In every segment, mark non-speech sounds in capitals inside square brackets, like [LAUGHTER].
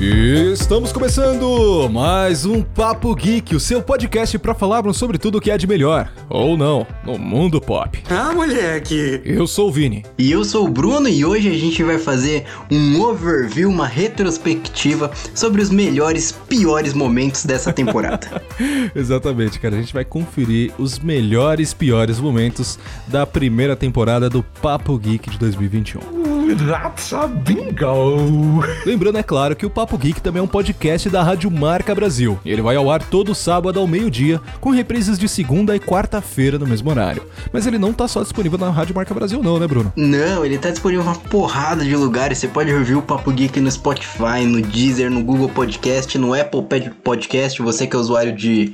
E estamos começando mais um Papo Geek, o seu podcast para falarmos sobre tudo o que é de melhor, ou não, no mundo pop. Ah, moleque! Eu sou o Vini. E eu sou o Bruno e hoje a gente vai fazer um overview, uma retrospectiva sobre os melhores, piores momentos dessa temporada. [LAUGHS] Exatamente, cara. A gente vai conferir os melhores, piores momentos da primeira temporada do Papo Geek de 2021. That's a bingo! Lembrando, é claro, que o Papo Geek também é um podcast da Rádio Marca Brasil. Ele vai ao ar todo sábado ao meio-dia, com reprises de segunda e quarta-feira no mesmo horário. Mas ele não tá só disponível na Rádio Marca Brasil, não, né, Bruno? Não, ele tá disponível em uma porrada de lugares. Você pode ouvir o Papo Geek no Spotify, no Deezer, no Google Podcast, no Apple Podcast, você que é usuário de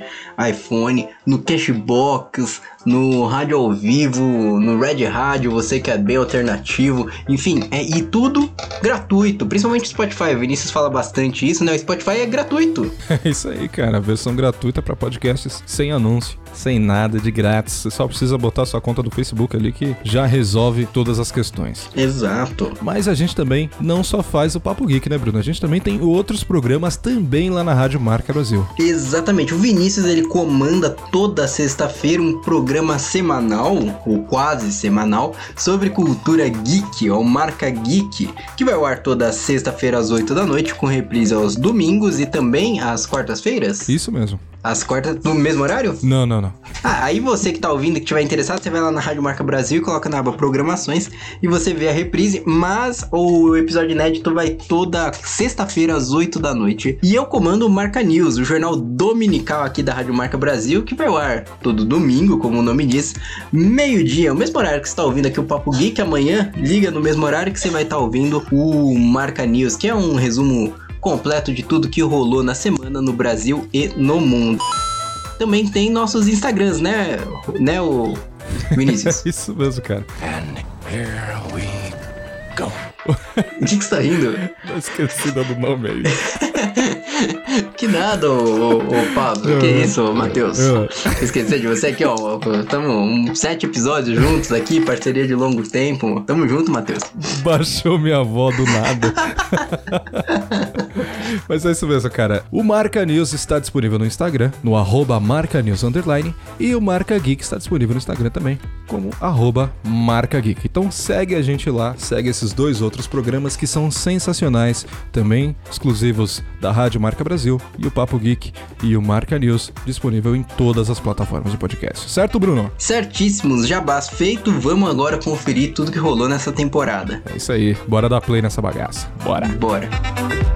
iPhone, no Cashbox, no rádio ao vivo, no Red Rádio, você que é bem alternativo, enfim, é e tudo gratuito, principalmente o Spotify. O Vinícius fala bastante isso, né? O Spotify é gratuito. [LAUGHS] É isso aí, cara, a versão gratuita para podcasts sem anúncio sem nada, de grátis. Você só precisa botar sua conta do Facebook ali que já resolve todas as questões. Exato. Mas a gente também não só faz o Papo Geek, né, Bruno? A gente também tem outros programas também lá na Rádio Marca Brasil. Exatamente. O Vinícius ele comanda toda sexta-feira um programa semanal, ou quase semanal, sobre cultura geek, ou Marca Geek, que vai ao ar toda sexta-feira às 8 da noite, com reprise aos domingos e também às quartas-feiras. Isso mesmo. Às quartas, no mesmo horário? Não, não, não. Ah, aí você que tá ouvindo, que tiver interessado, você vai lá na Rádio Marca Brasil e coloca na aba Programações e você vê a reprise, mas o episódio inédito vai toda sexta-feira às 8 da noite. E eu comando o Marca News, o jornal dominical aqui da Rádio Marca Brasil, que vai ao ar todo domingo, como o nome diz, meio-dia, o mesmo horário que você tá ouvindo aqui o Papo Geek, amanhã liga no mesmo horário que você vai estar tá ouvindo o Marca News, que é um resumo completo de tudo que rolou na semana no Brasil e no mundo. Também tem nossos Instagrams, né, né, o Vinícius? [LAUGHS] Isso mesmo, cara. And here we go. O que, que você tá rindo? Tá esquecida do nome aí. [LAUGHS] que nada, ô, ô, ô Pablo. que isso, Matheus? Esquecer de você aqui, ó. Tamo um, sete episódios juntos aqui, parceria de longo tempo. Tamo junto, Matheus. Baixou minha avó do nada. [LAUGHS] Mas é isso mesmo, cara. O Marca News está disponível no Instagram, no arroba Marca News Underline, e o Marca Geek está disponível no Instagram também, como arroba Marca Geek. Então segue a gente lá, segue esses dois outros programas que são sensacionais, também exclusivos da Rádio Marca Brasil, e o Papo Geek e o Marca News, disponível em todas as plataformas de podcast. Certo, Bruno? Certíssimos, jabás feito, vamos agora conferir tudo que rolou nessa temporada. É isso aí, bora dar play nessa bagaça. Bora. Bora.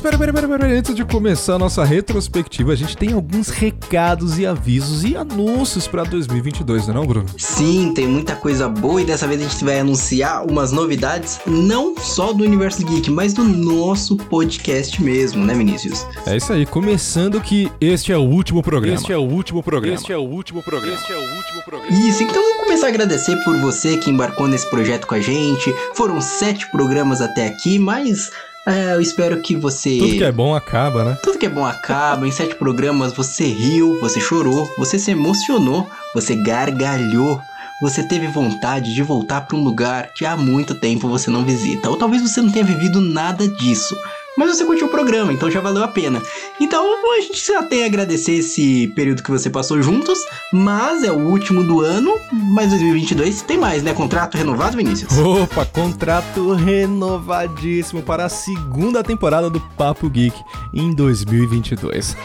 Mas pera, pera, pera, pera, antes de começar a nossa retrospectiva, a gente tem alguns recados e avisos e anúncios pra 2022, não é não, Bruno? Sim, tem muita coisa boa e dessa vez a gente vai anunciar umas novidades, não só do Universo Geek, mas do nosso podcast mesmo, né, Vinícius? É isso aí, começando que este é o último programa. Este é o último programa. Este é o último programa. Este é o último programa. Isso, então vamos começar a agradecer por você que embarcou nesse projeto com a gente. Foram sete programas até aqui, mas é, eu espero que você. Tudo que é bom acaba, né? Tudo que é bom acaba. Em sete programas você riu, você chorou, você se emocionou, você gargalhou. Você teve vontade de voltar para um lugar que há muito tempo você não visita. Ou talvez você não tenha vivido nada disso. Mas você curtiu o programa, então já valeu a pena. Então a gente já tem a agradecer esse período que você passou juntos, mas é o último do ano, mas 2022 tem mais, né? Contrato renovado, Vinícius? Opa, contrato renovadíssimo para a segunda temporada do Papo Geek em 2022.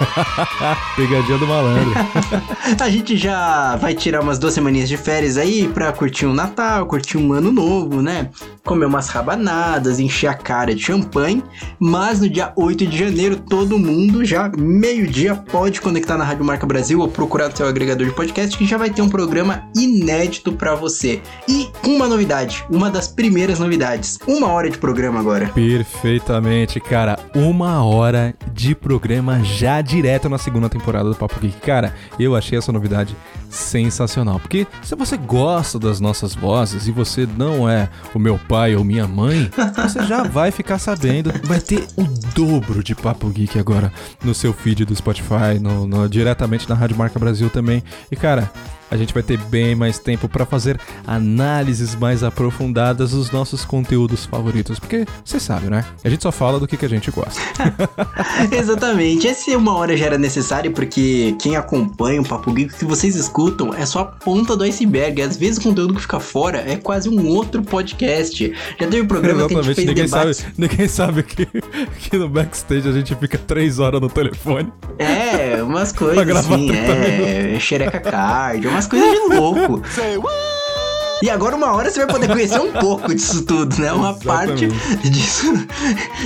[LAUGHS] Pegadinha do malandro. [LAUGHS] a gente já vai tirar umas duas semaninhas de férias aí pra curtir um Natal, curtir um ano novo, né? Comer umas rabanadas, encher a cara de champanhe, mas no dia 8 de janeiro todo mundo já meio-dia pode conectar na Rádio Marca Brasil ou procurar no seu agregador de podcast que já vai ter um programa inédito para você. E uma novidade, uma das primeiras novidades, uma hora de programa agora. Perfeitamente, cara. Uma hora de programa já direto na segunda temporada do Papo Geek. Cara, eu achei essa novidade sensacional. Porque se você gosta das nossas vozes e você não é o meu pai ou minha mãe, você já vai ficar sabendo. Vai ter o dobro de Papo Geek agora no seu feed do Spotify, no, no- diretamente na Rádio Marca Brasil também. E cara, a gente vai ter bem mais tempo pra fazer análises mais aprofundadas dos nossos conteúdos favoritos, porque você sabe, né? A gente só fala do que, que a gente gosta. [LAUGHS] Exatamente. Esse uma hora já era necessário porque quem acompanha o Papo Geek, o que vocês escutam é só a ponta do iceberg. Às vezes o conteúdo que fica fora é quase um outro podcast. Já teve um programa que a gente fez ninguém debates... sabe, ninguém sabe que, que no backstage a gente fica três horas no telefone. É, umas [LAUGHS] coisas assim, 30 é, xereca card, umas coisas de louco. [LAUGHS] E agora uma hora você vai poder conhecer um pouco disso tudo, né? Uma parte Exatamente. disso,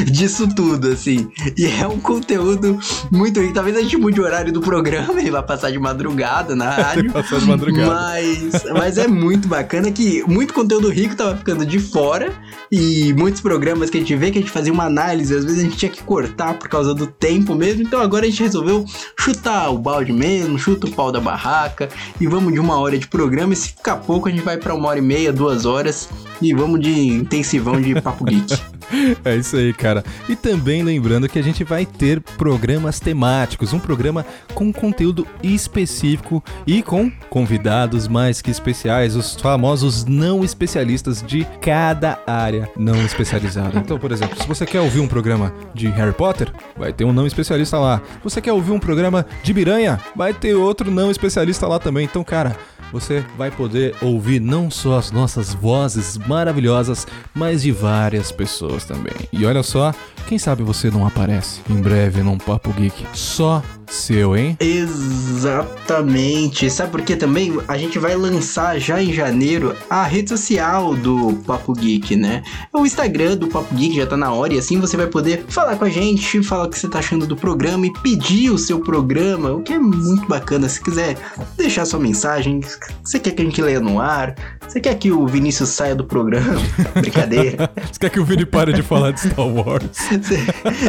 disso tudo, assim. E é um conteúdo muito rico. Talvez a gente mude o horário do programa, ele vai passar de madrugada na rádio. Passar de madrugada. Mas, mas é muito bacana que muito conteúdo rico tava ficando de fora e muitos programas que a gente vê que a gente fazia uma análise, às vezes a gente tinha que cortar por causa do tempo mesmo. Então agora a gente resolveu chutar o balde mesmo, chuta o pau da barraca e vamos de uma hora de programa. E se ficar pouco, a gente vai pra uma hora e meia, duas horas e vamos de intensivão de papo geek. [LAUGHS] É isso aí, cara. E também lembrando que a gente vai ter programas temáticos, um programa com conteúdo específico e com convidados mais que especiais, os famosos não especialistas de cada área não especializada. Então, por exemplo, se você quer ouvir um programa de Harry Potter, vai ter um não especialista lá. Se você quer ouvir um programa de Miranha, vai ter outro não especialista lá também. Então, cara, você vai poder ouvir não só as nossas vozes maravilhosas, mas de várias pessoas também. E olha só, quem sabe você não aparece em breve num Papo Geek só seu, hein? Exatamente. Sabe por quê também? A gente vai lançar já em janeiro a rede social do Papo Geek, né? O Instagram do Papo Geek já tá na hora e assim você vai poder falar com a gente, falar o que você tá achando do programa e pedir o seu programa, o que é muito bacana. Se quiser deixar sua mensagem, você quer que a gente leia no ar, você quer que o Vinícius saia do programa, brincadeira. [LAUGHS] Você quer que o Vini pare de falar de Star Wars? Você,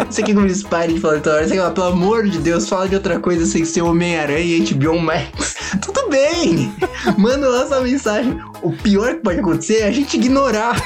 você quer que o Vinícius pare de falar de Star Wars? Você quer, falar, pelo amor de Deus, fala de outra coisa sem ser Homem-Aranha e HBO Max. Tudo bem! Manda lá sua mensagem. O pior que pode acontecer é a gente ignorar.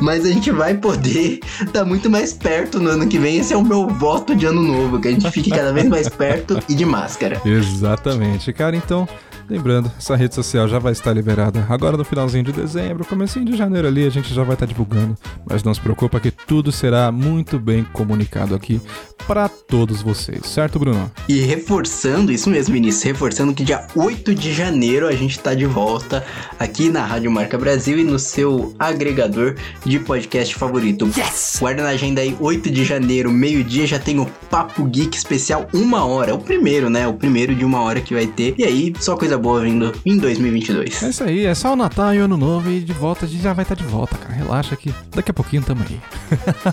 Mas a gente vai poder estar muito mais perto no ano que vem. Esse é o meu voto de ano novo, que a gente fique cada vez mais perto e de máscara. Exatamente, cara. Então, lembrando, essa rede social já vai estar liberada agora no finalzinho de dezembro, comecinho de janeiro ali, a gente já vai estar divulgando. Mas não se preocupa que tudo será muito bem comunicado aqui para todos vocês, certo, Bruno? E reforçando, isso mesmo, Vinícius, reforçando que dia 8 de janeiro a gente tá de volta aqui na Rádio Marca Brasil e no seu agregador de podcast favorito. Yes! Guarda na agenda aí, 8 de janeiro, meio-dia, já tem o Papo Geek especial, uma hora. O primeiro, né? O primeiro de uma hora que vai ter. E aí, só coisa boa vindo em 2022. É isso aí, é só o Natal e o Ano Novo e de volta, a gente já vai estar de volta, cara. Relaxa que daqui a pouquinho tamo aí.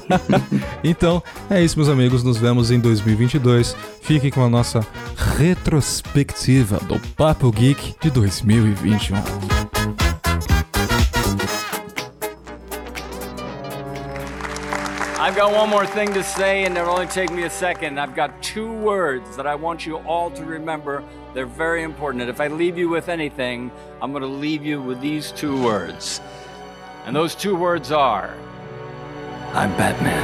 [LAUGHS] então, é isso, meus amigos. Nos vemos em 2022. Fiquem com a nossa retrospectiva do Papo Geek de 2021. I've got one more thing to say, and it'll only take me a second. I've got two words that I want you all to remember. They're very important. And if I leave you with anything, I'm going to leave you with these two words. And those two words are I'm Batman.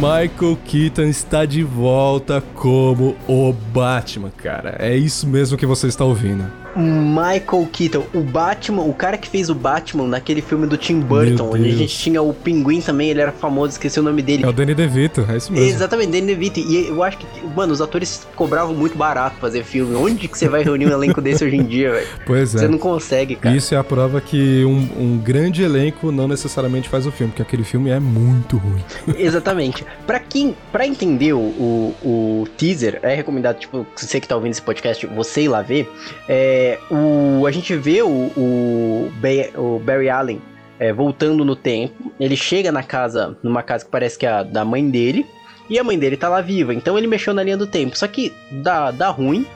Michael Keaton está de volta como o Batman, cara. É isso mesmo que você está ouvindo. Michael Keaton, o Batman, o cara que fez o Batman naquele filme do Tim Burton, onde a gente tinha o Pinguim também, ele era famoso, esqueci o nome dele. É o Danny DeVito, é isso mesmo. Exatamente, Danny DeVito. E eu acho que, mano, os atores cobravam muito barato fazer filme. Onde que você vai reunir um elenco desse hoje em dia, velho? Pois é. Você não consegue, cara. Isso é a prova que um, um grande elenco não necessariamente faz o filme, porque aquele filme é muito ruim. [LAUGHS] Exatamente. Pra quem, para entender o, o, o teaser, é recomendado, tipo, você que tá ouvindo esse podcast, você ir lá ver. É, o, a gente vê o, o, o Barry Allen é, voltando no tempo. Ele chega na casa, numa casa que parece que é a da mãe dele. E a mãe dele tá lá viva. Então ele mexeu na linha do tempo. Só que dá, dá ruim.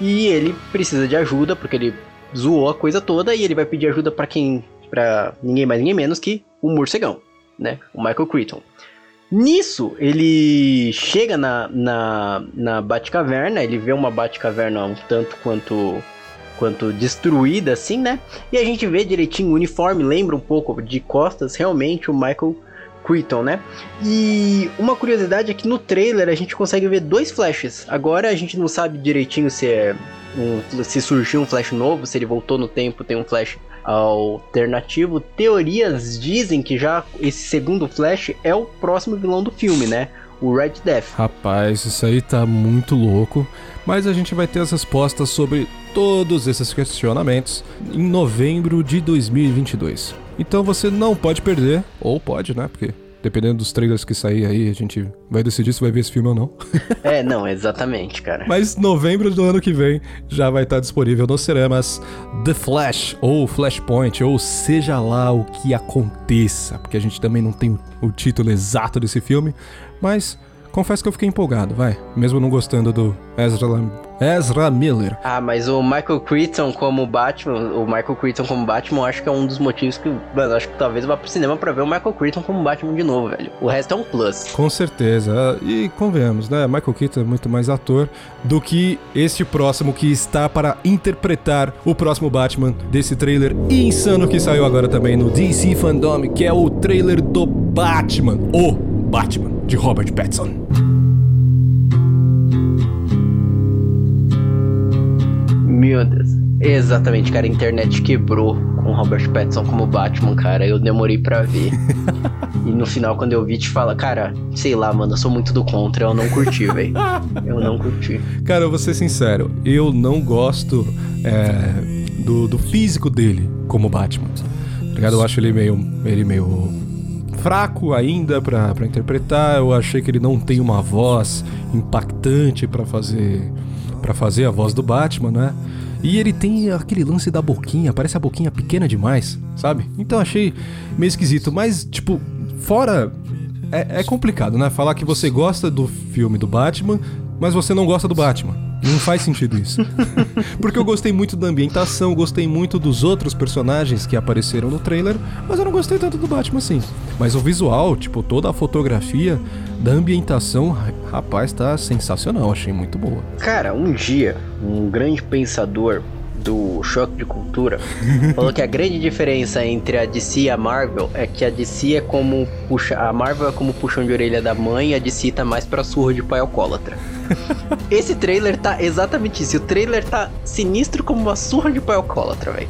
E ele precisa de ajuda, porque ele zoou a coisa toda. E ele vai pedir ajuda pra quem. para ninguém mais, ninguém menos que o morcegão, né? O Michael Crichton. Nisso, ele chega na, na, na Batcaverna, ele vê uma Batcaverna um tanto quanto quanto destruída assim, né? E a gente vê direitinho o uniforme, lembra um pouco de costas, realmente o Michael Keaton, né? E uma curiosidade é que no trailer a gente consegue ver dois flashes. Agora a gente não sabe direitinho se é um, se surgiu um flash novo, se ele voltou no tempo, tem um flash alternativo. Teorias dizem que já esse segundo flash é o próximo vilão do filme, né? O Red Death. Rapaz, isso aí tá muito louco. Mas a gente vai ter as respostas sobre todos esses questionamentos em novembro de 2022. Então você não pode perder, ou pode, né? Porque dependendo dos trailers que sair aí, a gente vai decidir se vai ver esse filme ou não. [LAUGHS] é, não, exatamente, cara. Mas novembro do ano que vem já vai estar disponível nos cinemas The Flash, ou Flashpoint, ou seja lá o que aconteça, porque a gente também não tem o título exato desse filme, mas confesso que eu fiquei empolgado, vai. Mesmo não gostando do Ezra, Ezra Miller. Ah, mas o Michael Crichton como Batman, o Michael Crichton como Batman, acho que é um dos motivos que, mano, acho que talvez eu vá pro cinema pra ver o Michael Crichton como Batman de novo, velho. O resto é um plus. Com certeza. E convenhamos, né? Michael Keaton é muito mais ator do que este próximo que está para interpretar o próximo Batman desse trailer insano que saiu agora também no DC Fandom, que é o trailer do Batman, o Batman de Robert Pattinson. Meu Deus. Exatamente, cara. A internet quebrou com Robert Pattinson como Batman, cara. Eu demorei pra ver. [LAUGHS] e no final, quando eu vi, te fala, cara, sei lá, mano, eu sou muito do contra. Eu não curti, velho. Eu não curti. Cara, eu vou ser sincero. Eu não gosto é, do, do físico dele como Batman. Tá ligado? Eu acho ele meio, ele meio fraco ainda para interpretar. Eu achei que ele não tem uma voz impactante para fazer para fazer a voz do Batman, né? E ele tem aquele lance da boquinha, parece a boquinha pequena demais, sabe? Então achei meio esquisito, mas tipo, fora é, é complicado, né? Falar que você gosta do filme do Batman, mas você não gosta do Batman. Não faz sentido isso. [LAUGHS] Porque eu gostei muito da ambientação, gostei muito dos outros personagens que apareceram no trailer, mas eu não gostei tanto do Batman assim. Mas o visual, tipo, toda a fotografia da ambientação, rapaz, tá sensacional, achei muito boa. Cara, um dia, um grande pensador do Choque de Cultura falou que a grande diferença entre a DC e a Marvel é que a DC é como puxa, a Marvel é como puxão de orelha da mãe e a DC tá mais pra surra de pai alcoólatra. [LAUGHS] Esse trailer tá exatamente isso. O trailer tá sinistro como uma surra de pai alcoólatra, velho.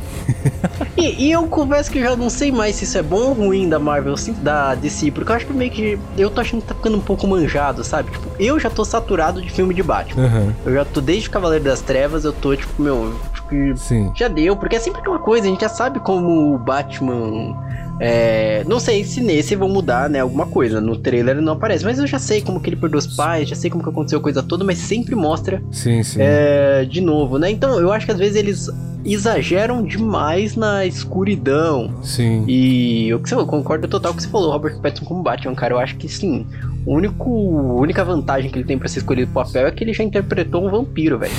E, e, eu confesso que já não sei mais se isso é bom ou ruim da Marvel, assim, da DC, porque eu acho que meio que. Eu tô achando que tá ficando um pouco manjado, sabe? Tipo, eu já tô saturado de filme de Batman. Uhum. Eu já tô desde Cavaleiro das Trevas, eu tô, tipo, meu, acho que Sim. já deu, porque é sempre aquela coisa, a gente já sabe como o Batman é, não sei se nesse vão mudar, né, alguma coisa. No trailer não aparece, mas eu já sei como que ele perdeu os pais, já sei como que aconteceu a coisa toda, mas sempre mostra sim, sim. É, de novo, né? Então eu acho que às vezes eles exageram demais na escuridão. Sim. E o que você falou, concordo total com o que você falou, Robert Pattinson como Batman, cara. Eu acho que sim. O único, a única vantagem que ele tem para ser escolhido pro papel é que ele já interpretou um vampiro, velho.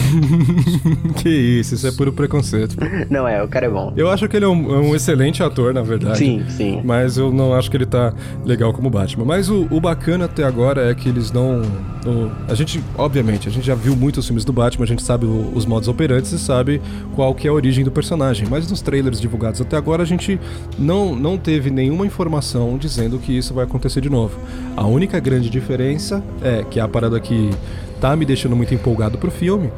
[LAUGHS] que isso, isso é puro preconceito. Não é, o cara é bom. Eu acho que ele é um, é um, excelente ator, na verdade. Sim, sim. Mas eu não acho que ele tá legal como Batman. Mas o, o bacana até agora é que eles não. O, a gente, obviamente, a gente já viu muitos filmes do Batman, a gente sabe o, os modos operantes e sabe qual que é a origem do personagem. Mas nos trailers divulgados até agora a gente não, não teve nenhuma informação dizendo que isso vai acontecer de novo. A única grande grande diferença é que a parada que tá me deixando muito empolgado pro filme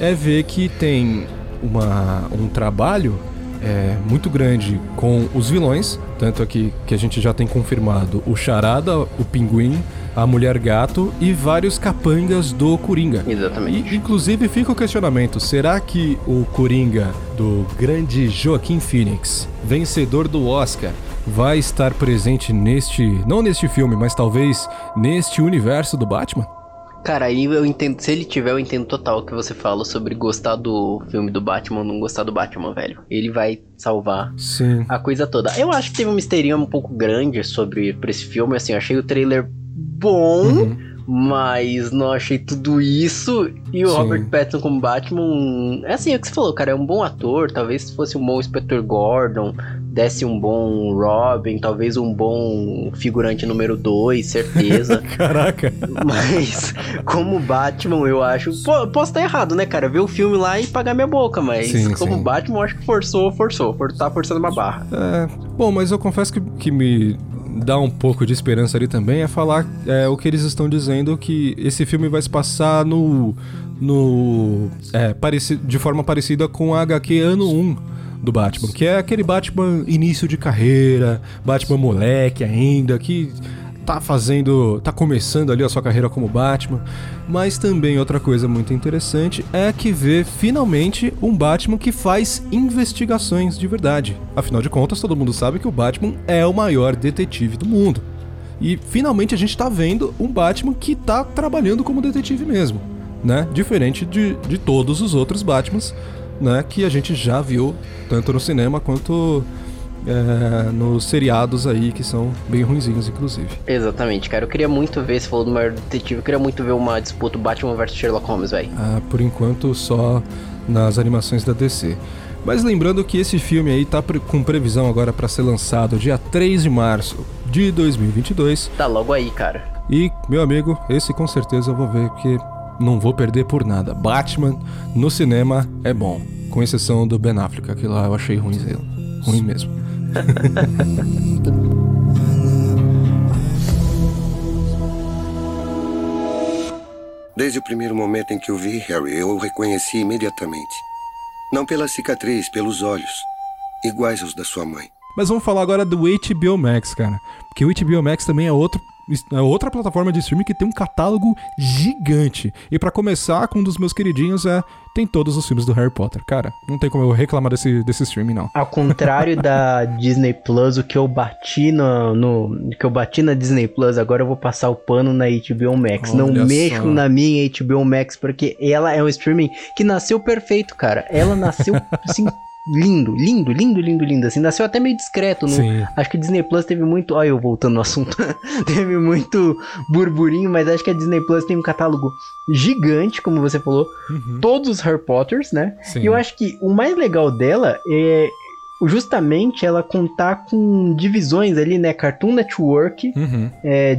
é ver que tem uma, um trabalho é, muito grande com os vilões, tanto aqui que a gente já tem confirmado o Charada, o Pinguim, a Mulher Gato e vários capangas do Coringa. Exatamente. E, inclusive fica o questionamento: será que o Coringa do grande Joaquim Phoenix, vencedor do Oscar, vai estar presente neste, não neste filme, mas talvez neste universo do Batman? Cara, aí eu entendo, se ele tiver, eu entendo total o que você fala sobre gostar do filme do Batman ou não gostar do Batman, velho. Ele vai salvar Sim. a coisa toda. Eu acho que teve um mistério um pouco grande sobre pra esse filme, assim, eu achei o trailer bom. Uhum mas não achei tudo isso. E o Sim. Robert Pattinson como Batman. É assim, é o que você falou, cara. É um bom ator. Talvez se fosse um bom Inspector Gordon, desse um bom Robin, talvez um bom figurante número 2, certeza. [LAUGHS] Caraca. Mas, como Batman, eu acho. Pô, posso estar errado, né, cara? Ver o filme lá e pagar minha boca, mas sim, como sim. Batman, eu acho que forçou, forçou. Tá forçando uma barra. É. Bom, mas eu confesso que, que me dá um pouco de esperança ali também é falar é, o que eles estão dizendo que esse filme vai se passar no. no é, de forma parecida com a HQ ano 1 do Batman, que é aquele Batman início de carreira, Batman moleque ainda, que tá fazendo, tá começando ali a sua carreira como Batman, mas também outra coisa muito interessante é que vê finalmente um Batman que faz investigações de verdade. Afinal de contas, todo mundo sabe que o Batman é o maior detetive do mundo. E finalmente a gente tá vendo um Batman que tá trabalhando como detetive mesmo, né? Diferente de, de todos os outros Batmans, né? Que a gente já viu tanto no cinema quanto é, nos seriados aí, que são bem ruinzinhos, inclusive. Exatamente, cara. Eu queria muito ver, se falou do maior detetive, eu queria muito ver uma disputa Batman vs Sherlock Holmes, velho. Ah, por enquanto só nas animações da DC. Mas lembrando que esse filme aí tá com previsão agora para ser lançado dia 3 de março de 2022. Tá logo aí, cara. E, meu amigo, esse com certeza eu vou ver que não vou perder por nada. Batman no cinema é bom, com exceção do Ben Affleck, que lá eu achei ruim, ruim mesmo. [LAUGHS] Desde o primeiro momento em que o vi, Harry, eu o reconheci imediatamente. Não pela cicatriz, pelos olhos, iguais aos da sua mãe. Mas vamos falar agora do HBO Max, cara. Porque o HBO Max também é outro outra plataforma de streaming que tem um catálogo gigante. E para começar, com um dos meus queridinhos é tem todos os filmes do Harry Potter. Cara, não tem como eu reclamar desse, desse streaming, não. Ao contrário da [LAUGHS] Disney Plus, o que eu bati no, no, que eu bati na Disney Plus, agora eu vou passar o pano na HBO Max. Olha não mexo na minha HBO Max, porque ela é um streaming que nasceu perfeito, cara. Ela nasceu [LAUGHS] assim lindo, lindo, lindo, lindo, lindo. Assim, nasceu até meio discreto. No, acho que a Disney Plus teve muito. Olha, eu voltando no assunto. [LAUGHS] teve muito burburinho, mas acho que a Disney Plus tem um catálogo gigante, como você falou. Uhum. Todos os Harry Potters, né? Sim. E eu acho que o mais legal dela é justamente ela contar com divisões ali, né? Cartoon Network. Uhum. É,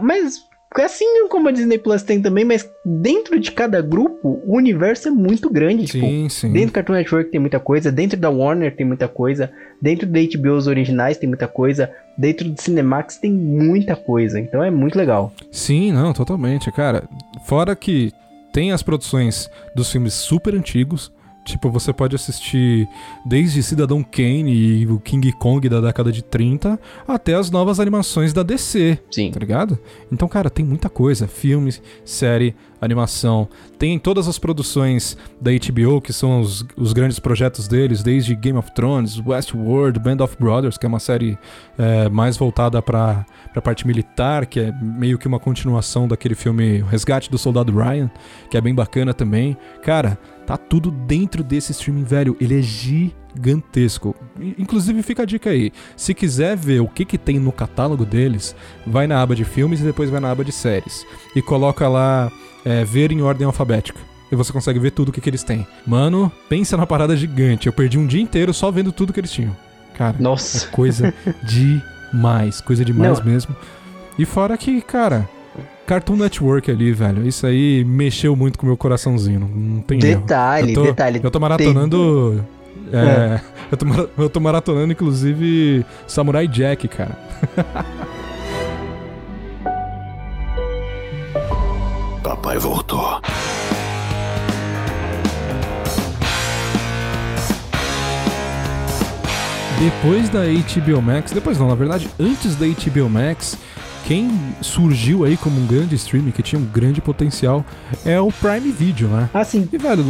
mas Assim como a Disney Plus tem também, mas dentro de cada grupo, o universo é muito grande. Sim, tipo, sim. Dentro do Cartoon Network tem muita coisa, dentro da Warner tem muita coisa, dentro da HBO os originais tem muita coisa, dentro do Cinemax tem muita coisa. Então é muito legal. Sim, não, totalmente, cara. Fora que tem as produções dos filmes super antigos, Tipo, você pode assistir desde Cidadão Kane e o King Kong da década de 30 até as novas animações da DC. Sim. Tá ligado? Então, cara, tem muita coisa. Filmes, série, animação. Tem todas as produções da HBO, que são os, os grandes projetos deles, desde Game of Thrones, Westworld, Band of Brothers, que é uma série é, mais voltada pra, pra parte militar, que é meio que uma continuação daquele filme Resgate do Soldado Ryan, que é bem bacana também. Cara, tá tudo dentro desse streaming, velho. Ele é gigantesco. Inclusive, fica a dica aí. Se quiser ver o que, que tem no catálogo deles, vai na aba de filmes e depois vai na aba de séries. E coloca lá é, ver em ordem alfabética. E você consegue ver tudo o que, que eles têm. Mano, pensa na parada gigante. Eu perdi um dia inteiro só vendo tudo que eles tinham. Cara, Nossa. é coisa [LAUGHS] demais. Coisa demais Não. mesmo. E fora que, cara, Cartoon Network ali, velho. Isso aí mexeu muito com o meu coraçãozinho. Não tem Detalhe, eu tô, detalhe. Eu tô maratonando. Tem... É, é. [LAUGHS] Eu, tô, eu tô maratonando, inclusive, Samurai Jack, cara. [LAUGHS] Papai voltou. Depois da HBO Max, depois não, na verdade, antes da HBO Max, quem surgiu aí como um grande streaming que tinha um grande potencial é o Prime Video, né? Ah, sim. E velho,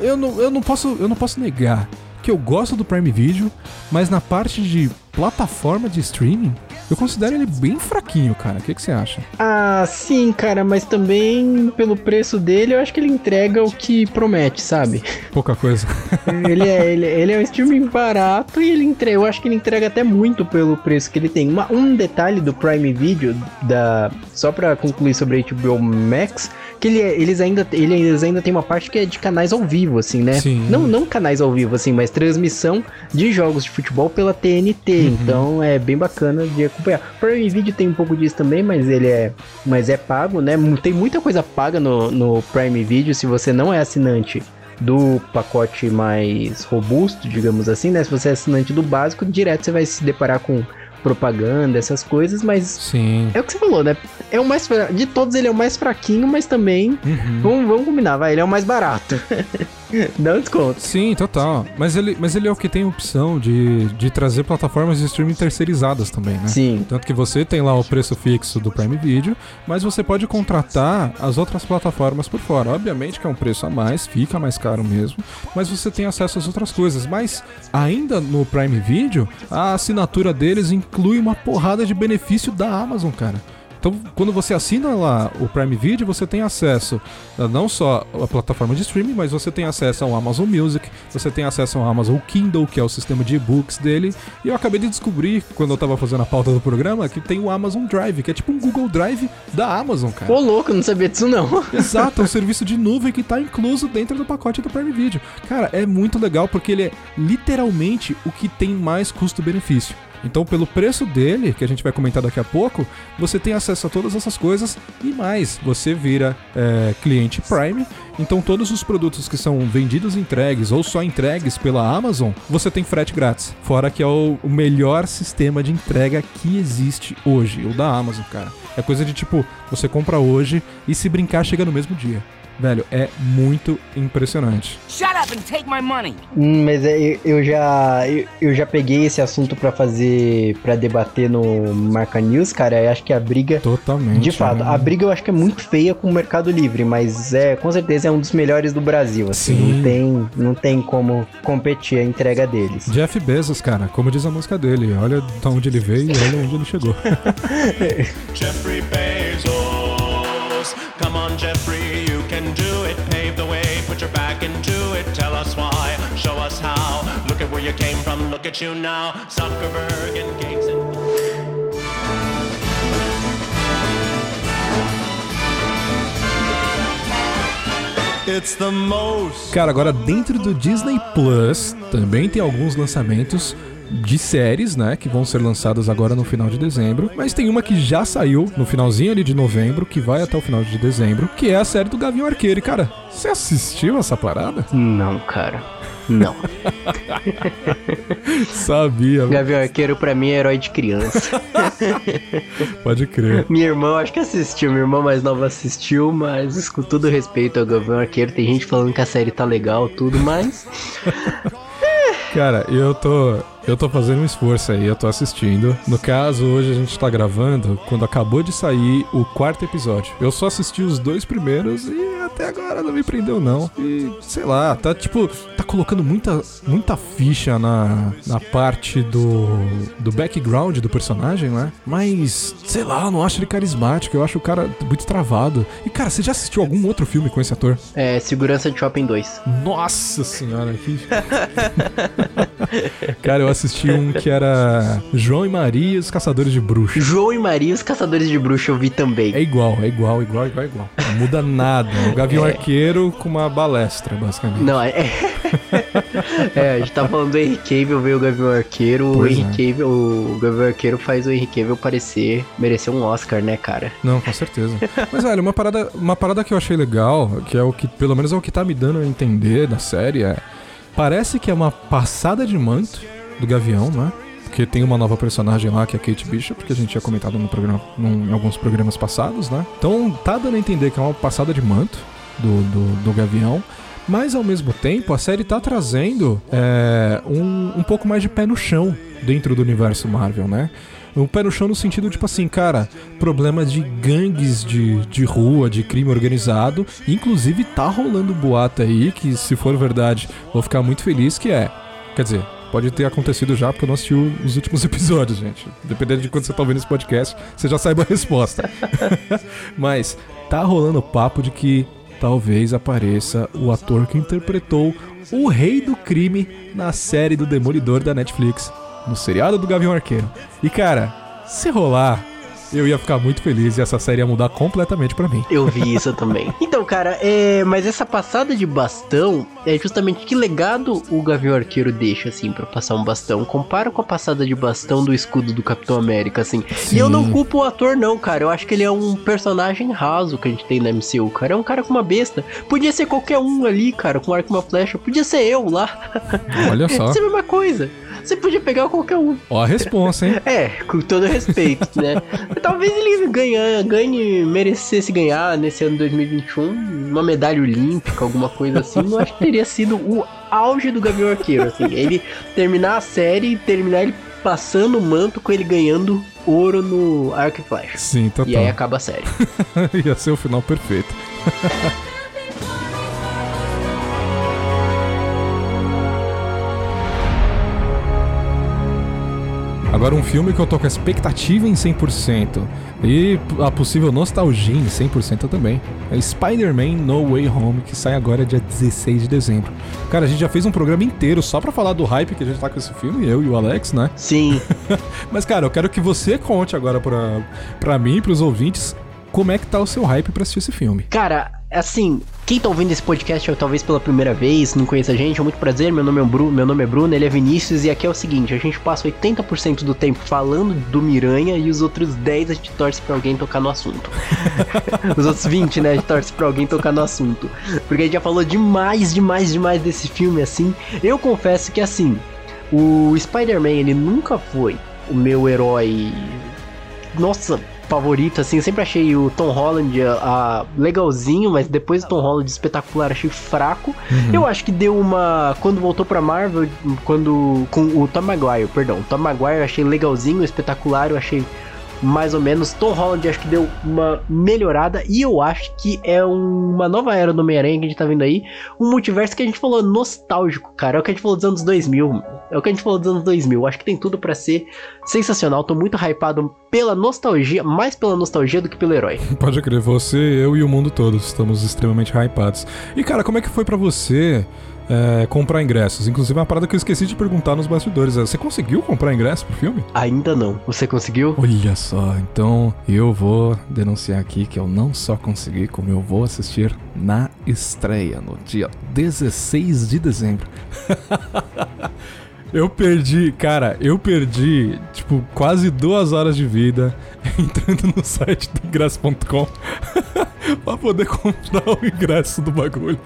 eu não, eu não posso, eu não posso negar que eu gosto do Prime Video, mas na parte de plataforma de streaming, eu considero ele bem fraquinho, cara. O que, que você acha? Ah, sim, cara, mas também pelo preço dele, eu acho que ele entrega o que promete, sabe? Pouca coisa. [LAUGHS] ele, é, ele, ele é um streaming barato e ele entrega, eu acho que ele entrega até muito pelo preço que ele tem. Uma, um detalhe do Prime Video, da, só pra concluir sobre a HBO Max, que ele, é, eles, ainda, eles ainda tem uma parte que é de canais ao vivo, assim, né? Sim. Não, não canais ao vivo, assim, mas transmissão de jogos de futebol pela TNT. Uhum. Então é bem bacana de acompanhar. O Prime Video tem um pouco disso também, mas ele é, mas é pago, né? Tem muita coisa paga no, no Prime Video. Se você não é assinante do pacote mais robusto, digamos assim, né? Se você é assinante do básico, direto você vai se deparar com propaganda, essas coisas, mas Sim. é o que você falou, né? É o mais fra- de todos ele é o mais fraquinho, mas também Uhum. vamos, vamos combinar, vai, ele é o mais barato. [LAUGHS] Dá um desconto. Sim, total. Mas ele, mas ele é o que tem opção de, de trazer plataformas de streaming terceirizadas também, né? Sim. Tanto que você tem lá o preço fixo do Prime Video, mas você pode contratar as outras plataformas por fora. Obviamente que é um preço a mais, fica mais caro mesmo, mas você tem acesso às outras coisas. Mas ainda no Prime Video, a assinatura deles inclui uma porrada de benefício da Amazon, cara. Então, quando você assina lá o Prime Video, você tem acesso a não só à plataforma de streaming, mas você tem acesso ao Amazon Music, você tem acesso ao Amazon Kindle, que é o sistema de e-books dele. E eu acabei de descobrir, quando eu tava fazendo a pauta do programa, que tem o Amazon Drive, que é tipo um Google Drive da Amazon, cara. Ô, louco, não sabia disso não. [LAUGHS] Exato, é um serviço de nuvem que tá incluso dentro do pacote do Prime Video. Cara, é muito legal porque ele é literalmente o que tem mais custo-benefício. Então, pelo preço dele, que a gente vai comentar daqui a pouco, você tem acesso a todas essas coisas e mais. Você vira é, cliente Prime, então todos os produtos que são vendidos, entregues ou só entregues pela Amazon, você tem frete grátis. Fora que é o, o melhor sistema de entrega que existe hoje, o da Amazon, cara. É coisa de tipo, você compra hoje e se brincar chega no mesmo dia. Velho, é muito impressionante. Shut up and take my money. Hum, mas é, eu, eu já eu, eu já peguei esse assunto pra fazer pra debater no Marca News, cara. Eu acho que a briga Totalmente. de fato, né? a briga eu acho que é muito feia com o Mercado Livre, mas é com certeza é um dos melhores do Brasil, assim, Sim. não tem não tem como competir a entrega deles. Jeff Bezos, cara, como diz a música dele, olha de onde ele veio e olha onde ele chegou. [LAUGHS] Jeffrey Bezos. Come on, Jeffrey, you came from, look at you now. Zuckerberg and Gates and. It's the most. Cara, agora dentro do Disney Plus também tem alguns lançamentos de séries, né, que vão ser lançadas agora no final de dezembro, mas tem uma que já saiu no finalzinho ali de novembro, que vai até o final de dezembro, que é a série do Gavião Arqueiro. E, cara, você assistiu essa parada? Não, cara. Não. [LAUGHS] Sabia, Gavião Arqueiro pra mim é herói de criança. [LAUGHS] pode crer. Minha irmã acho que assistiu, minha irmã mais nova assistiu, mas com todo respeito ao Gavião Arqueiro, tem gente falando que a série tá legal, tudo, mas [LAUGHS] Cara, eu tô. Eu tô fazendo um esforço aí, eu tô assistindo. No caso, hoje a gente tá gravando quando acabou de sair o quarto episódio. Eu só assisti os dois primeiros e até agora não me prendeu, não. E sei lá, tá tipo. Colocando muita, muita ficha na, na parte do. do background do personagem, né? Mas, sei lá, eu não acho ele carismático, eu acho o cara muito travado. E cara, você já assistiu algum outro filme com esse ator? é Segurança de Shopping 2. Nossa senhora, que. [LAUGHS] Cara, eu assisti um que era João e Maria e os Caçadores de Bruxas. João e Maria, os Caçadores de Bruxa, eu vi também. É igual, é igual, igual, igual, igual. Não muda nada. O [LAUGHS] Gavião Arqueiro com uma balestra, basicamente. Não, é. [LAUGHS] é, a gente tá falando do Henry Cavill, veio o Gavião Arqueiro. O Henry é. Cavill, o Gavião Arqueiro faz o Henry Cavill parecer merecer um Oscar, né, cara? Não, com certeza. Mas, velho, uma parada, uma parada que eu achei legal, que é o que, pelo menos é o que tá me dando a entender da série, é. Parece que é uma passada de manto do Gavião, né? Porque tem uma nova personagem lá, que é a Kate Bishop, que a gente tinha comentado no programa, num- em alguns programas passados, né? Então tá dando a entender que é uma passada de manto do, do, do Gavião. Mas ao mesmo tempo, a série tá trazendo é, um, um pouco mais de pé no chão dentro do universo Marvel, né? Um pé no chão no sentido, tipo assim, cara, problemas de gangues de, de rua, de crime organizado. Inclusive, tá rolando boato aí que, se for verdade, vou ficar muito feliz, que é. Quer dizer, pode ter acontecido já, porque eu não assisti o- os últimos [LAUGHS] episódios, gente. Dependendo de quando você tá ouvindo esse podcast, você já saiba a resposta. [LAUGHS] Mas tá rolando papo de que talvez apareça o ator que interpretou o rei do crime na série do Demolidor da Netflix, no seriado do Gavião Arqueiro. E cara, se rolar, eu ia ficar muito feliz e essa série ia mudar completamente pra mim. Eu vi isso também. [LAUGHS] Então, cara, é, mas essa passada de bastão é justamente que legado o Gavião Arqueiro deixa, assim, pra passar um bastão. Compara com a passada de bastão do escudo do Capitão América, assim. E eu não Sim. culpo o ator, não, cara. Eu acho que ele é um personagem raso que a gente tem na MCU, cara. É um cara com uma besta. Podia ser qualquer um ali, cara, com arco e uma flecha. Podia ser eu lá. Olha só. [LAUGHS] Isso é a mesma coisa. Você podia pegar qualquer um. Ó a responsa, hein? [LAUGHS] É, com todo respeito, né? [LAUGHS] Talvez ele ganha, ganhe, merecesse ganhar nesse ano 2021 uma medalha olímpica, alguma coisa assim. Eu acho que teria sido o auge do Gavião Arqueiro, assim. Ele terminar a série e terminar ele passando o manto com ele ganhando ouro no arco e flecha. Sim, total. E aí acaba a série. [LAUGHS] Ia ser o final perfeito. Agora um filme que eu tô com a expectativa em 100% e a possível nostalgia em 100% também. É Spider-Man No Way Home, que sai agora dia 16 de dezembro. Cara, a gente já fez um programa inteiro só pra falar do hype que a gente tá com esse filme, eu e o Alex, né? Sim. [LAUGHS] Mas, cara, eu quero que você conte agora pra, pra mim e pros ouvintes como é que tá o seu hype pra assistir esse filme. Cara, assim, quem tá ouvindo esse podcast talvez pela primeira vez, não conhece a gente, é muito prazer, meu nome é Bruno, meu nome é Bruno, ele é Vinícius, e aqui é o seguinte, a gente passa 80% do tempo falando do Miranha e os outros 10 a gente torce pra alguém tocar no assunto. [LAUGHS] os outros 20, né, a gente torce pra alguém tocar no assunto. Porque a gente já falou demais, demais, demais desse filme, assim. Eu confesso que, assim, o Spider-Man, ele nunca foi o meu herói... Nossa, favorito, assim, eu sempre achei o Tom Holland a, a- legalzinho, mas depois do Tom Holland espetacular achei fraco. Eu acho que deu uma. Quando voltou pra Marvel, quando. Com o Tom Maguire, perdão. O Tom Maguire eu achei legalzinho, espetacular, eu achei mais ou menos. Tom Holland acho que deu uma melhorada e eu acho que é uma nova era do Homem-Aranha que a gente tá vendo aí. Um multiverso que a gente falou nostálgico, cara. É o que a gente falou dos anos 2000. É o que a gente falou dos anos 2000. Eu acho que tem tudo pra ser sensacional. Tô muito hypado pela nostalgia, mais pela nostalgia do que pelo herói. [LAUGHS] Pode crer, você, eu e o mundo todo estamos extremamente hypados. E cara, como é que foi pra você é, comprar ingressos? Inclusive, uma parada que eu esqueci de perguntar nos bastidores. é, Você conseguiu comprar ingresso pro filme? Ainda não. Você conseguiu? Olha só, então eu vou denunciar aqui que eu não só consegui, como eu vou assistir na estreia, no dia 16 de dezembro. [LAUGHS] eu perdi, cara, eu perdi, tipo, quase duas horas de vida [LAUGHS] entrando no site do ingresso.com [LAUGHS] pra poder comprar o ingresso do bagulho.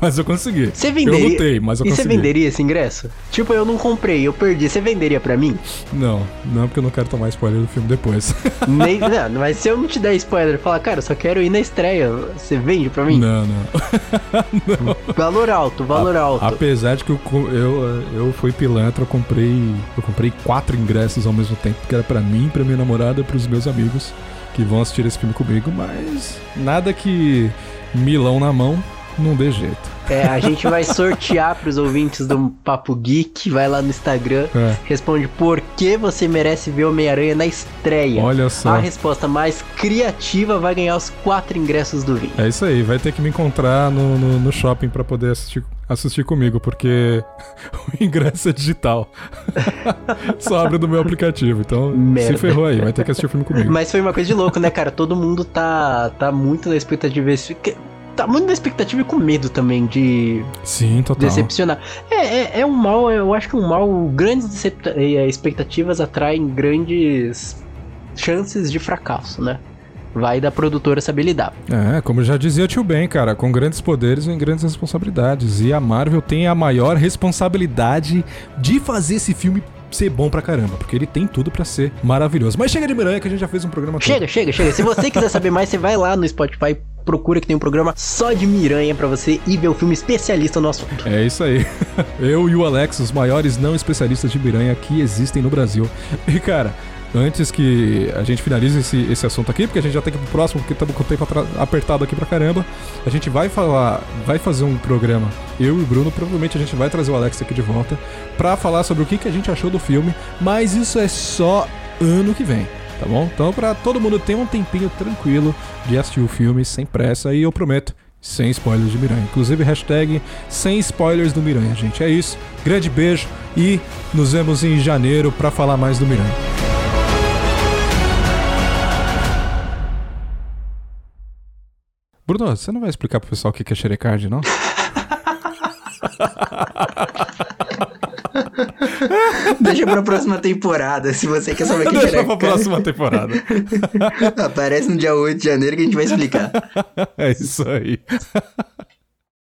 Mas eu consegui. Você venderia? Eu lutei, mas eu e você consegui. venderia esse ingresso? Tipo, eu não comprei, eu perdi. Você venderia pra mim? Não, não porque eu não quero tomar spoiler do filme depois. [LAUGHS] Nem, não, mas se eu não te der spoiler, falar, cara, eu só quero ir na estreia, você vende pra mim? não, não. [LAUGHS] Valor alto, valor alto. Apesar de que eu, eu, eu fui pilantra, eu comprei, eu comprei quatro ingressos ao mesmo tempo, que era pra mim, pra minha namorada e pros meus amigos que vão assistir esse filme comigo, mas nada que milão na mão não dê jeito. É, a gente vai sortear pros ouvintes do Papo Geek, vai lá no Instagram, É. responde por que você merece ver Homem-Aranha na estreia. Olha só. A resposta mais criativa vai ganhar os quatro ingressos do Vini. É isso aí, vai ter que me encontrar no, no, no shopping pra poder assistir, assistir comigo, porque [LAUGHS] o ingresso é digital. [LAUGHS] Só abre do meu aplicativo, então Merda. se ferrou aí, vai ter que assistir o filme comigo. Mas foi uma coisa de louco, né, cara? Todo mundo tá, tá muito na expectativa. desse- que- Tá muito na expectativa e com medo também de Sim, total. decepcionar. É, é, é um mal, eu acho que um mal. Grandes eh, expectativas atraem grandes chances de fracasso, né? Vai da produtora saber lidar. É, como já dizia o tio Ben, cara, com grandes poderes vem grandes responsabilidades. E a Marvel tem a maior responsabilidade de fazer esse filme ser bom pra caramba, porque ele tem tudo pra ser maravilhoso. Mas chega de Miranha que a gente já fez um programa todo. Chega, chega, chega. Se você quiser saber mais, você vai lá no Spotify, procura que tem um programa só de Miranha pra você e ver o filme especialista no assunto. É isso aí. [LAUGHS] Eu e o Alex, os maiores não especialistas de Miranha que existem no Brasil. E cara, antes que a gente finalize esse, esse assunto aqui, porque a gente já tem que ir pro próximo, porque estamos com o tempo apertado aqui pra caramba, a gente vai falar, vai fazer um programa, eu e o Bruno, provavelmente a gente vai trazer o Alex aqui de volta, pra falar sobre o que, que a gente achou do filme, mas isso é só ano que vem. Tá bom? Então, pra todo mundo ter um tempinho tranquilo de assistir o filme sem pressa, e eu prometo, sem spoilers de Miranha. Inclusive, hashtag sem spoilers do Miranha, gente. É isso. Grande beijo e nos vemos em janeiro pra falar mais do Miranha. Bruno, você não vai explicar pro pessoal o que que é xerecard, não? [LAUGHS] [LAUGHS] Deixa pra próxima temporada, se você quer saber o que Deixa era pra próxima temporada. [LAUGHS] Aparece no dia 8 de janeiro que a gente vai explicar. [LAUGHS] é isso aí.